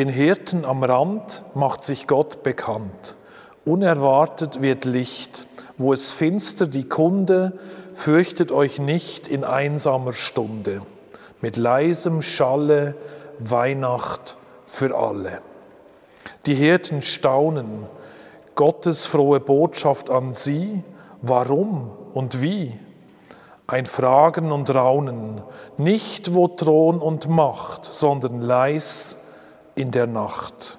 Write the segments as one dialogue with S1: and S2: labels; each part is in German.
S1: Den Hirten am Rand macht sich Gott bekannt. Unerwartet wird Licht. Wo es finster die Kunde, fürchtet euch nicht in einsamer Stunde. Mit leisem Schalle Weihnacht für alle. Die Hirten staunen, Gottes frohe Botschaft an sie, warum und wie? Ein Fragen und Raunen, nicht wo Thron und Macht, sondern leis in der Nacht,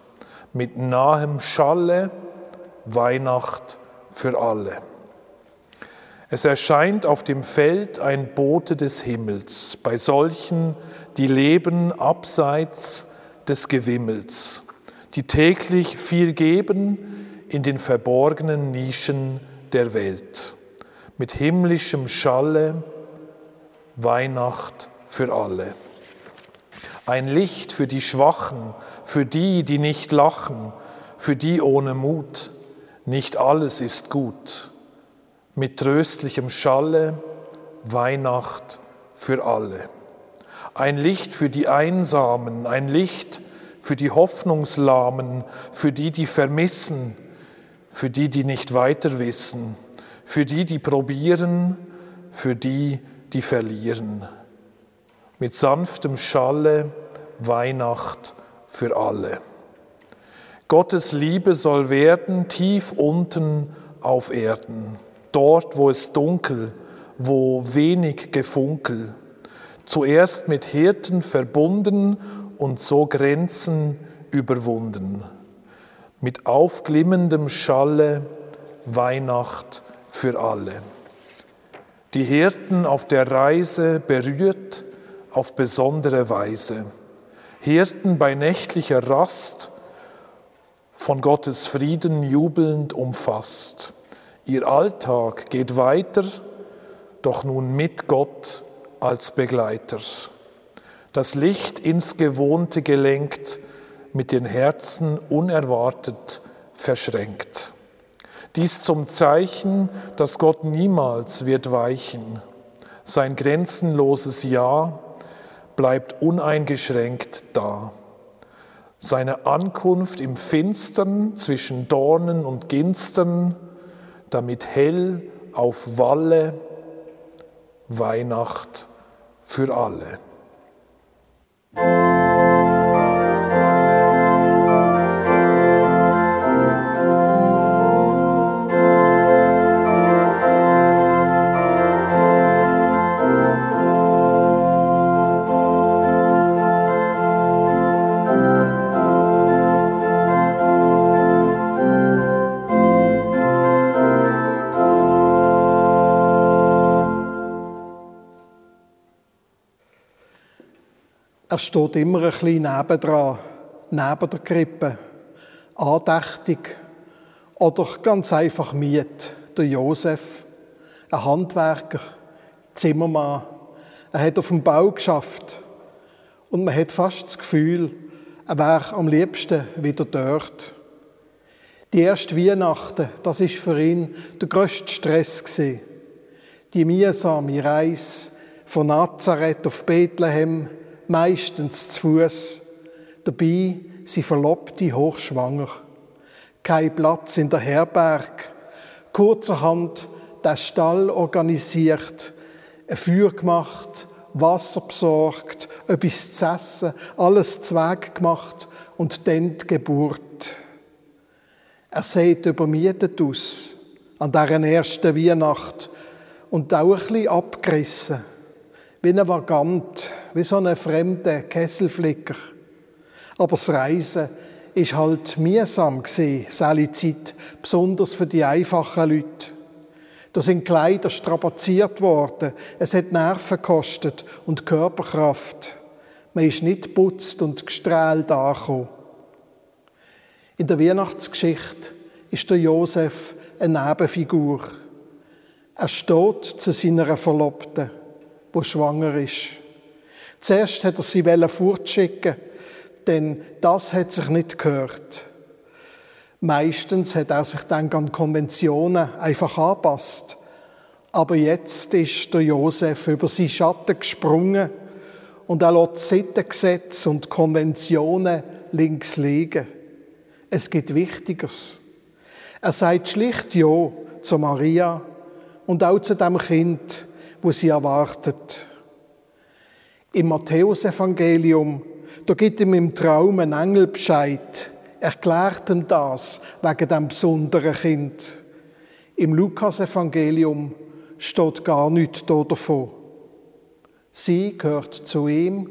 S1: mit nahem Schalle Weihnacht für alle. Es erscheint auf dem Feld ein Bote des Himmels, bei solchen, die leben abseits des Gewimmels, die täglich viel geben in den verborgenen Nischen der Welt. Mit himmlischem Schalle Weihnacht für alle. Ein Licht für die Schwachen, für die, die nicht lachen, für die ohne Mut. Nicht alles ist gut. Mit tröstlichem Schalle Weihnacht für alle. Ein Licht für die Einsamen, ein Licht für die Hoffnungslahmen, für die, die vermissen, für die, die nicht weiter wissen, für die, die probieren, für die, die verlieren. Mit sanftem Schalle Weihnacht für alle. Gottes Liebe soll werden tief unten auf Erden, dort, wo es dunkel, wo wenig Gefunkel, zuerst mit Hirten verbunden und so Grenzen überwunden. Mit aufglimmendem Schalle Weihnacht für alle. Die Hirten auf der Reise berührt auf besondere Weise. Hirten bei nächtlicher Rast von Gottes Frieden jubelnd umfasst. Ihr Alltag geht weiter, doch nun mit Gott als Begleiter. Das Licht ins Gewohnte gelenkt, mit den Herzen unerwartet verschränkt. Dies zum Zeichen, dass Gott niemals wird weichen. Sein grenzenloses Ja bleibt uneingeschränkt da. Seine Ankunft im Finstern zwischen Dornen und Ginstern, damit hell auf Walle Weihnacht für alle.
S2: Er steht immer ein bisschen nebendran, neben der Krippe, andächtig oder ganz einfach Miet, der Josef, ein Handwerker, Zimmermann. Er hat auf dem Bau geschafft und man hat fast das Gefühl, er wäre am liebsten wieder dort. Die erste Weihnachten, das ist für ihn der grösste Stress gewesen. Die mühsame Reise von Nazareth auf Bethlehem, meistens zu Fuß. Dabei sie Verlobte hochschwanger. Kein Platz in der Herberg. Kurzerhand der Stall organisiert, ein Feuer gemacht, Wasser besorgt, etwas zu essen, alles zweig gemacht und dann die Geburt. Er sieht übermietet aus an dieser ersten Weihnacht und auch ein bisschen abgerissen, wie ein Vagant, wie so ein fremder Kesselflicker. Aber das Reisen ist halt mühsam gewesen, Zeit, besonders für die einfachen Leute. Da sind Kleider strapaziert worden, es hat Nerven gekostet und Körperkraft. Man ist nicht putzt und gestrahlt angekommen. In der Weihnachtsgeschichte ist der Josef eine Nebenfigur. Er steht zu seiner Verlobten, wo schwanger ist. Zuerst hat er sie fortschicken, denn das hat sich nicht gehört. Meistens hat er sich dann an Konventionen einfach angepasst. Aber jetzt ist der Josef über seinen Schatten gesprungen und er lässt Sittengesetze und Konventionen links liegen. Es gibt Wichtigeres. Er sagt schlicht Ja zu Maria und auch zu dem Kind, wo sie erwartet. Im Matthäusevangelium, da gibt ihm im Traum ein Engel Bescheid, erklärt ihm das wegen dem besonderen Kind. Im Lukasevangelium steht gar nichts davon. Sie gehört zu ihm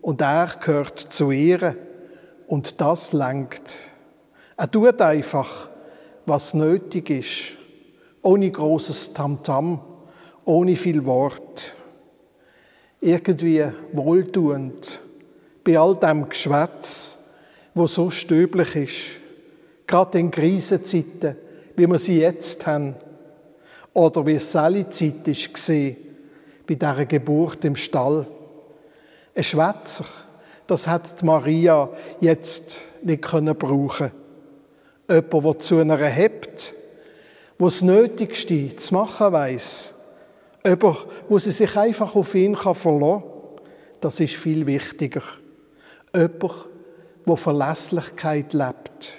S2: und er gehört zu ihr und das lenkt. Er tut einfach, was nötig ist, ohne großes Tamtam, ohne viel Wort. Irgendwie wohltuend bei all dem Geschwätz, wo so stöblich ist, gerade in Krisenzeiten, wie wir sie jetzt haben, oder wie es alle Zeit ist bei dieser Geburt im Stall. Ein Schwätzer, das hat Maria jetzt nicht können brauchen. Jemand, der zu einer hebt, wo das Nötigste zu machen weiß. Jemand, wo sie sich einfach auf ihn verlassen kann. Das ist viel wichtiger. Jemand, der Verlässlichkeit lebt.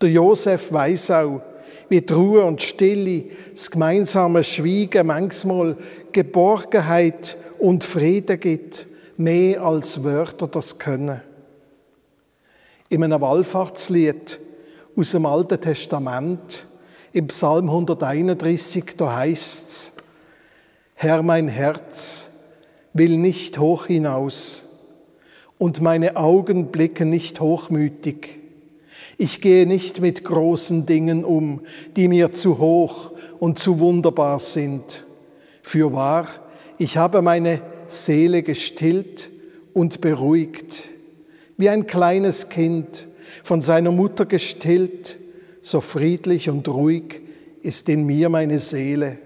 S2: Der Josef weiß auch, wie die Ruhe und Stille, das gemeinsame Schweigen manchmal Geborgenheit und Frieden gibt, mehr als Wörter das können. In einem Wallfahrtslied aus dem Alten Testament, im Psalm 131, da heißt's: Herr, mein Herz will nicht hoch hinaus und meine Augen blicken nicht hochmütig. Ich gehe nicht mit großen Dingen um, die mir zu hoch und zu wunderbar sind. Für wahr, ich habe meine Seele gestillt und beruhigt. Wie ein kleines Kind, von seiner Mutter gestillt, so friedlich und ruhig ist in mir meine Seele.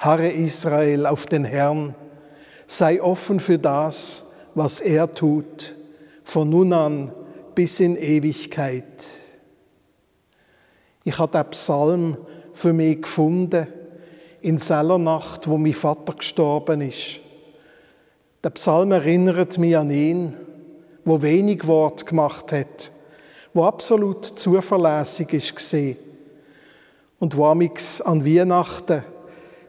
S2: Harre Israel auf den Herrn, sei offen für das, was er tut, von nun an bis in Ewigkeit. Ich habe den Psalm für mich gefunden in seller Nacht, wo mein Vater gestorben ist. Der Psalm erinnert mich an ihn, wo wenig Wort gemacht hat, wo absolut zuverlässig ist gesehen und wo amix an Weihnachten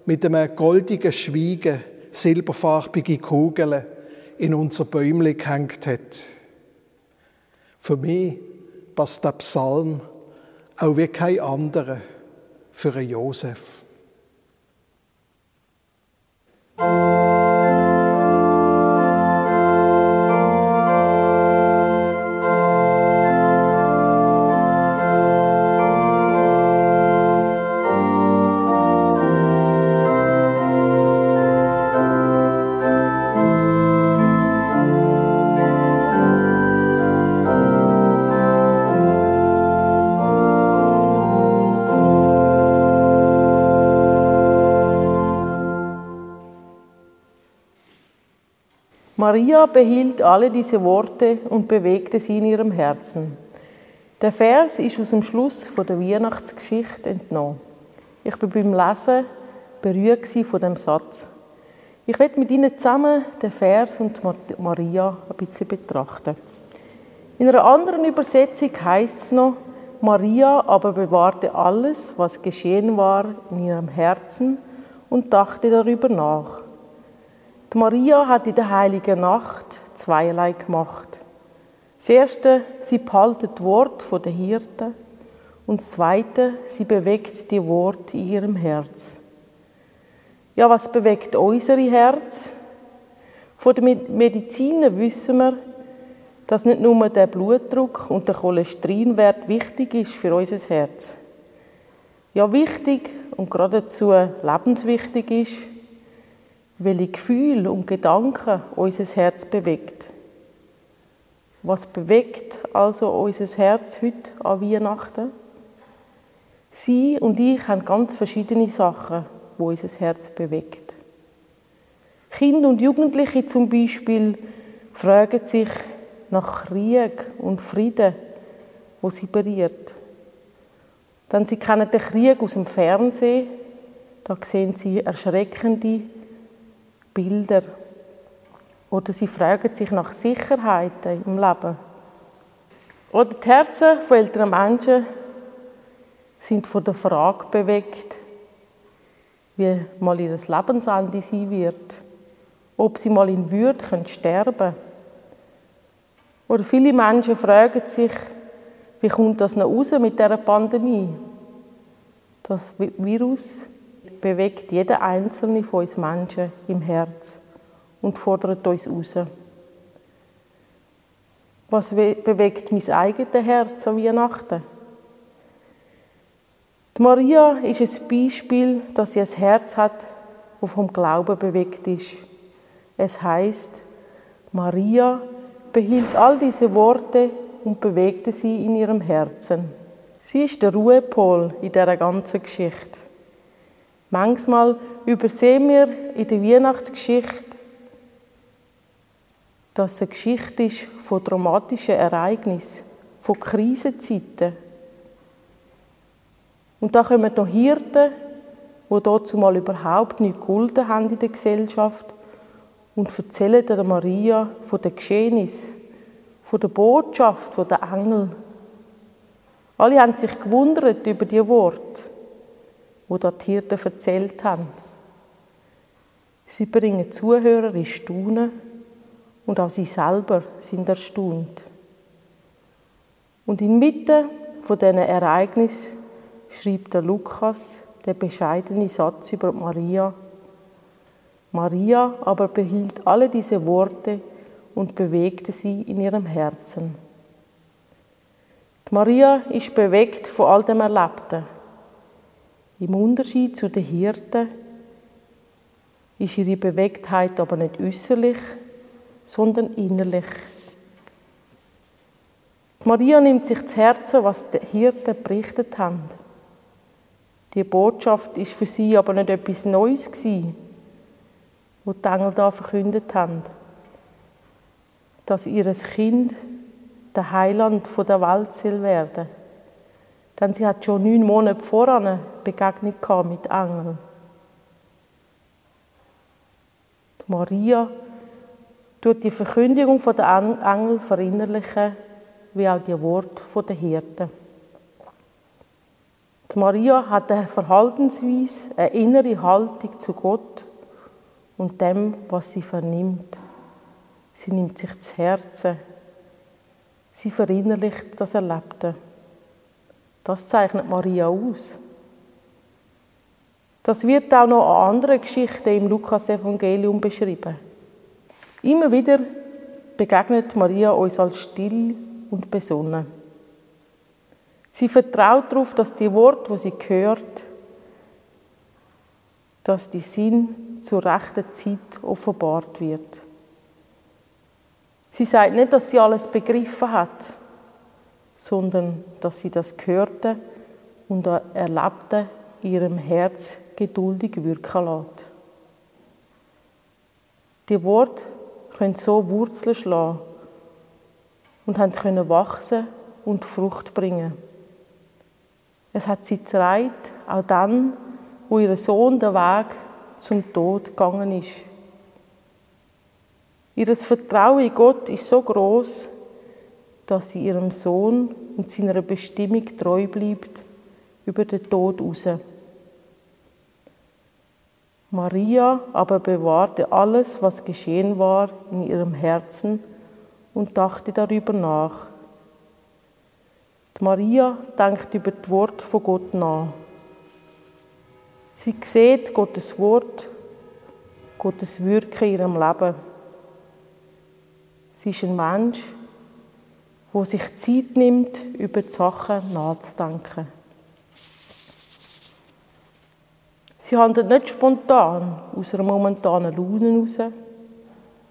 S2: mit einem goldigen Schweigen silberfarbige Kugeln in unser Bäumchen gehängt hat. Für mich passt der Psalm auch wie kein anderer für einen Josef.
S3: Maria behielt alle diese Worte und bewegte sie in ihrem Herzen. Der Vers ist aus dem Schluss von der Weihnachtsgeschichte entnommen. Ich bin beim Lesen berührt von dem Satz. Ich werde mit Ihnen zusammen den Vers und Maria ein bisschen betrachten. In einer anderen Übersetzung heißt es noch, Maria aber bewahrte alles, was geschehen war, in ihrem Herzen und dachte darüber nach. Die Maria hat in der heiligen Nacht zweierlei gemacht. Das erste, sie behaltet das Wort der Hirten und das zweite, sie bewegt die Wort in ihrem Herz. Ja, was bewegt unsere Herz? Von den Mediziner wissen wir, dass nicht nur der Blutdruck und der Cholesterinwert wichtig ist für unser Herz. Ja, wichtig und geradezu lebenswichtig ist, welche Gefühle und Gedanken unser Herz bewegt. Was bewegt also unser Herz heute an Weihnachten? Sie und ich haben ganz verschiedene Sachen, wo unser Herz bewegt. Kinder und Jugendliche zum Beispiel fragen sich nach Krieg und Frieden, wo sie berührt. Denn sie kennen den Krieg aus dem Fernsehen, da sehen sie erschreckende Bilder. Oder sie fragen sich nach Sicherheiten im Leben. Oder die Herzen von älteren Menschen sind von der Frage bewegt, wie mal ihr Lebensende sein wird, ob sie mal in Würde können sterben können. Oder viele Menschen fragen sich, wie kommt das noch raus mit dieser Pandemie? Das Virus bewegt jeden einzelnen von uns Menschen im Herz und fordert uns raus. Was bewegt mein eigenes Herz an Weihnachten? Die Maria ist ein Beispiel, dass sie ein Herz hat, das vom Glauben bewegt ist. Es heißt, Maria behielt all diese Worte und bewegte sie in ihrem Herzen. Sie ist der Ruhepol in dieser ganzen Geschichte. Manchmal übersehen wir in der Weihnachtsgeschichte, dass es eine Geschichte ist von dramatischen Ereignissen, von Krisenzeiten. Und da kommen noch Hirten, die dazu mal überhaupt nicht geholfen haben in der Gesellschaft und erzählen der Maria von den Geschehnissen, von der Botschaft, von den Engeln. Alle haben sich gewundert über die Worte, wo die Hirten erzählt haben. Sie bringen Zuhörer in Staunen und auch sie selber sind erstaunt. Und inmitten von diesen Ereignissen schreibt der Lukas den bescheidenen Satz über Maria. Maria aber behielt alle diese Worte und bewegte sie in ihrem Herzen. Maria ist bewegt von all dem Erlebten. Im Unterschied zu den Hirten ist ihre Bewegtheit aber nicht äußerlich, sondern innerlich. Maria nimmt sich zu Herzen, was die Hirten berichtet haben. Die Botschaft ist für sie aber nicht etwas Neues gewesen, was die Engel da verkündet haben. Dass ihr Kind der Heiland der Welt soll werden. Denn sie hat schon neun Monate voran Begegnung mit Engeln. Maria tut die Verkündigung der Engel verinnerlichen, wie auch die Worte der Hirten. Die Maria hat eine Verhaltensweise, eine innere Haltung zu Gott und dem, was sie vernimmt. Sie nimmt sich zu Herzen. Sie verinnerlicht das Erlebte. Das zeichnet Maria aus. Das wird auch noch an anderen Geschichten im Lukas-Evangelium beschrieben. Immer wieder begegnet Maria uns als still und besonnen. Sie vertraut darauf, dass die Worte, wo sie hört, dass die Sinn zur rechten Zeit offenbart wird. Sie sagt nicht, dass sie alles begriffen hat, sondern dass sie das Gehörte und Erlebte in ihrem Herz geduldig wirken lässt. Die Worte können so Wurzeln schlagen und können wachsen und Frucht bringen. Es hat sie getragen, auch dann, wo ihr Sohn den Weg zum Tod gegangen ist. Ihr Vertrauen in Gott ist so groß, dass sie ihrem Sohn und seiner Bestimmung treu bleibt über den Tod raus. Maria aber bewahrte alles, was geschehen war, in ihrem Herzen und dachte darüber nach. Die Maria denkt über das Wort von Gott nach. Sie sieht Gottes Wort, Gottes Wirken in ihrem Leben. Sie ist ein Mensch, der sich Zeit nimmt, über die Sachen nachzudenken. Sie handelt nicht spontan aus einer momentanen Laune heraus.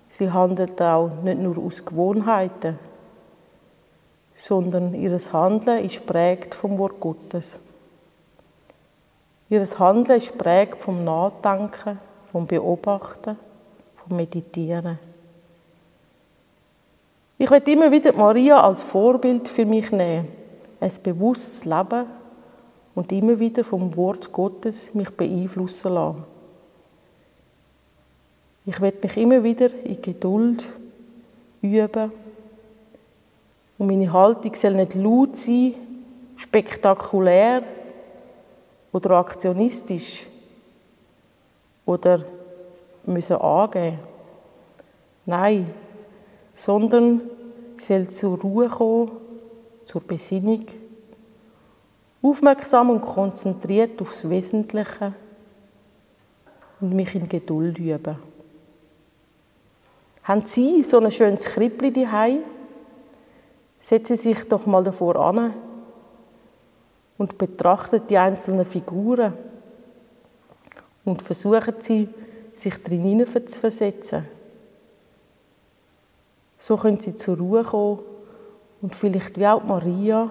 S3: Sie handelt auch nicht nur aus Gewohnheiten, sondern ihr Handeln ist prägt vom Wort Gottes. Ihr Handeln ist prägt vom Nachdenken, vom Beobachten, vom Meditieren. Ich werde immer wieder Maria als Vorbild für mich nehmen, ein bewusstes Leben und immer wieder vom Wort Gottes mich beeinflussen lassen. Ich werde mich immer wieder in Geduld üben, Und meine Haltung soll nicht laut sein, spektakulär oder aktionistisch oder müssen angeben. Nein, sondern soll zur Ruhe kommen, zur Besinnung, aufmerksam und konzentriert aufs Wesentliche und mich in Geduld üben. Haben Sie so ein schönes Krippli daheim? Setzen Sie sich doch mal davor an und betrachten die einzelnen Figuren und versuchen Sie, sich drin zu versetzen. So können Sie zur Ruhe kommen und vielleicht wie auch Maria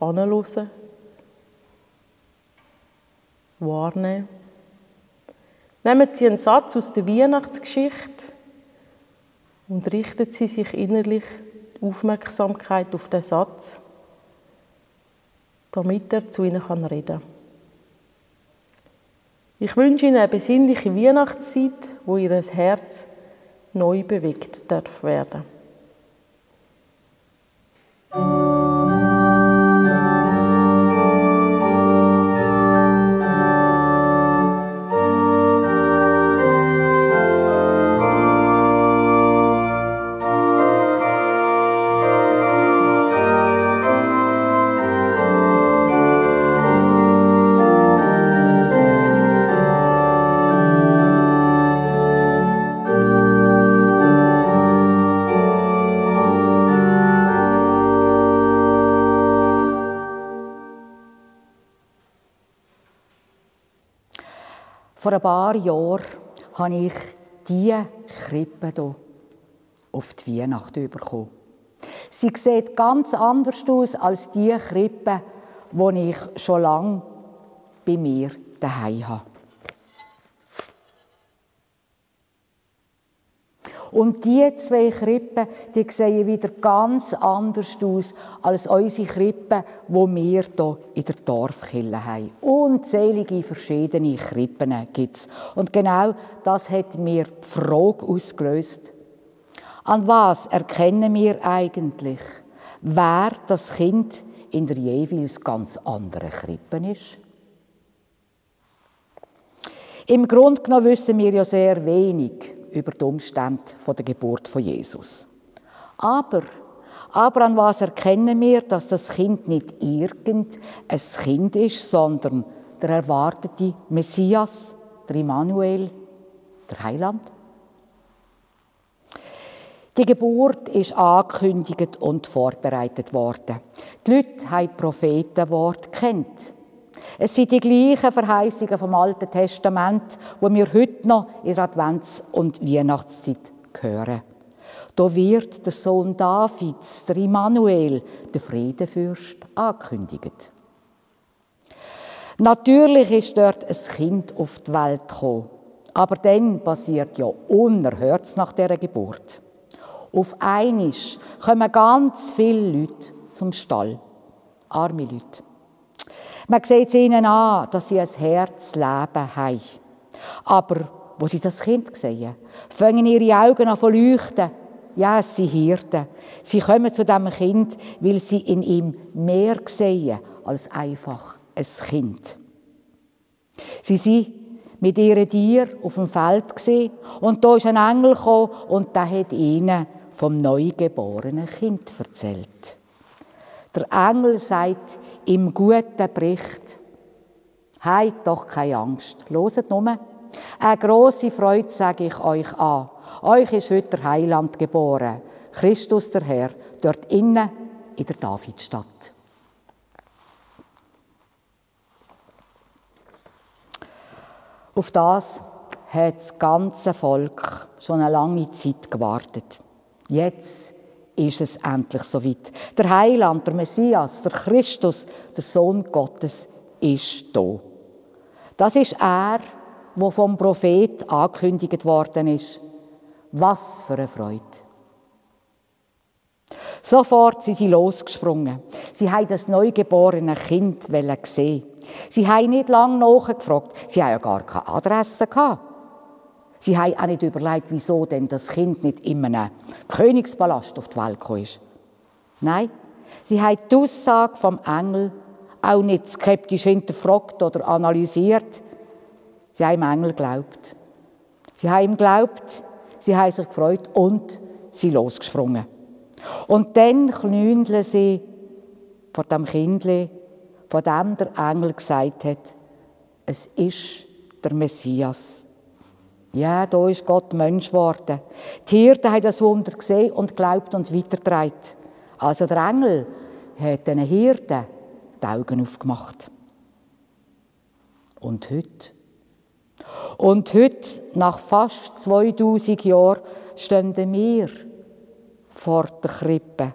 S3: anhören, wahrnehmen. Nehmen Sie einen Satz aus der Weihnachtsgeschichte und richten Sie sich innerlich die Aufmerksamkeit auf den Satz, damit er zu Ihnen reden kann. Ich wünsche Ihnen eine besinnliche Weihnachtszeit, wo Ihr Herz neu bewegt darf werden.
S4: Vor ein paar Jahren habe ich diese Krippe hier auf die Weihnacht bekommen. Sie sieht ganz anders aus als die Krippe, die ich schon lange bei mir daheim habe. Und die zwei Krippen, die sehen wieder ganz anders aus als unsere Krippen, wo wir hier in der Dorfkille haben. Unzählige verschiedene Krippen gibt es. Und genau das hat mir die Frage ausgelöst. An was erkennen wir eigentlich, wer das Kind in der jeweils ganz anderen Krippe ist? Im Grunde genommen wissen wir ja sehr wenig über die Umstände der Geburt von Jesus. Aber, aber an was erkennen wir, dass das Kind nicht irgendein Kind ist, sondern der erwartete Messias, der Immanuel, der Heiland? Die Geburt ist angekündigt und vorbereitet worden. Die Leute haben Prophetenwort kennt. Es sind die gleichen Verheißungen vom Alten Testament, die wir heute noch in der Advents- und Weihnachtszeit hören. Da wird der Sohn Davids, der Immanuel, der Friedenfürst, angekündigt. Natürlich ist dort ein Kind auf die Welt gekommen. Aber dann passiert ja Unerhörtes nach dieser Geburt. Auf einmal kommen ganz viele Leute zum Stall. Arme Leute. Man sieht es ihnen an, dass sie ein Herzleben haben. Aber wo sie das Kind sehen, fangen ihre Augen an zu leuchten. Ja, es sind Hirten. Sie kommen zu dem Kind, weil sie in ihm mehr sehen als einfach ein Kind. Sie sind mit ihren Tieren auf dem Feld und da ist ein Engel gekommen und der hat ihnen vom neugeborenen Kind erzählt. Der Engel sagt im guten Bericht, Habt doch keine Angst. Loset nur. Eine grosse Freude sage ich euch an. Euch ist heute der Heiland geboren. Christus der Herr, dort innen in der Davidstadt. Auf das hat das ganze Volk schon eine lange Zeit gewartet. Jetzt ist es endlich soweit. Der Heiland, der Messias, der Christus, der Sohn Gottes ist da. Das ist er, wo vom Prophet angekündigt worden ist. Was für eine Freude! Sofort sind sie losgesprungen. Sie haben das neugeborene Kind sehen. Sie haben nicht lange nachgefragt. Sie haben ja gar keine Adresse gehabt. Sie haben auch nicht überlegt, wieso denn das Kind nicht in einem Königspalast auf die Welt gekommen ist. Nein, sie haben die Aussage vom Engel auch nicht skeptisch hinterfragt oder analysiert. Sie haben dem Engel geglaubt. Sie haben ihm geglaubt, sie haben sich gefreut und sie losgesprungen. Und dann knündeln sie vor dem Kindle, von dem der Engel gesagt hat, es ist der Messias. Ja, da ist Gott Mensch geworden. Die Hirten haben das Wunder gesehen und glaubt und weitergetragen. Also der Engel hat den Hirten die Augen aufgemacht. Und heute? Und heute, nach fast 2000 Jahren, stehen wir vor der Krippe.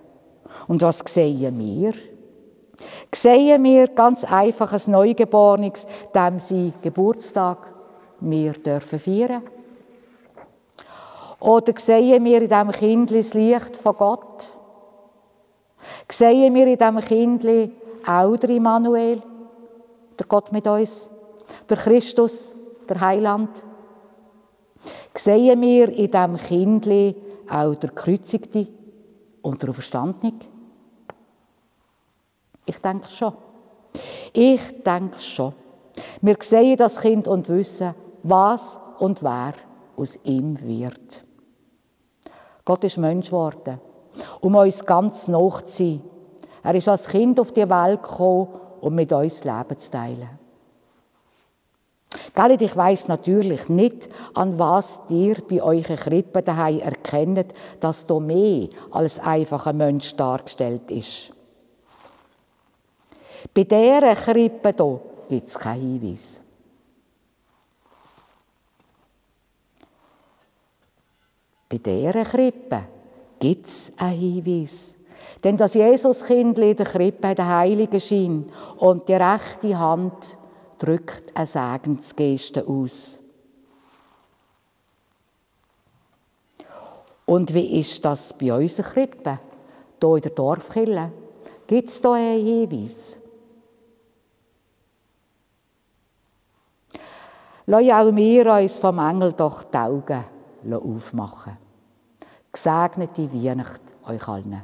S4: Und was sehen wir? Sehen wir ganz einfach ein Neugeborenes, dem sie Geburtstag wir dürfen feiern? Oder sehen wir in diesem Kind das Licht von Gott? Sehen wir in diesem Kind auch der Immanuel, der Gott mit uns, der Christus, der Heiland? Sehen wir in diesem Kind auch der Kreuzigte und der Auferstandene? Ich denke schon. Ich denke schon. Wir sehen das Kind und wissen, was und wer aus ihm wird. Gott ist Mensch geworden, um uns ganz nach zu sein. Er ist als Kind auf die Welt gekommen, um mit uns Leben zu teilen. Gell, ich weiss natürlich nicht, an was ihr bei euren Krippen daheim erkennt, dass da mehr als einfach ein Mensch dargestellt ist. Bei dieser Krippe hier gibt es keinen Hinweis. Bei dieser Krippe gibt es einen Hinweis. Denn das Jesuskind in der Krippe der Heilige Schein und die rechte Hand drückt eine Segensgeste aus. Und wie ist das bei unserer Krippe, hier in der Dorfkille? Gibt es da einen Hinweis? Lass auch wir uns vom Engel doch die Augen aufmachen. Gesegnete Weihnacht euch allen.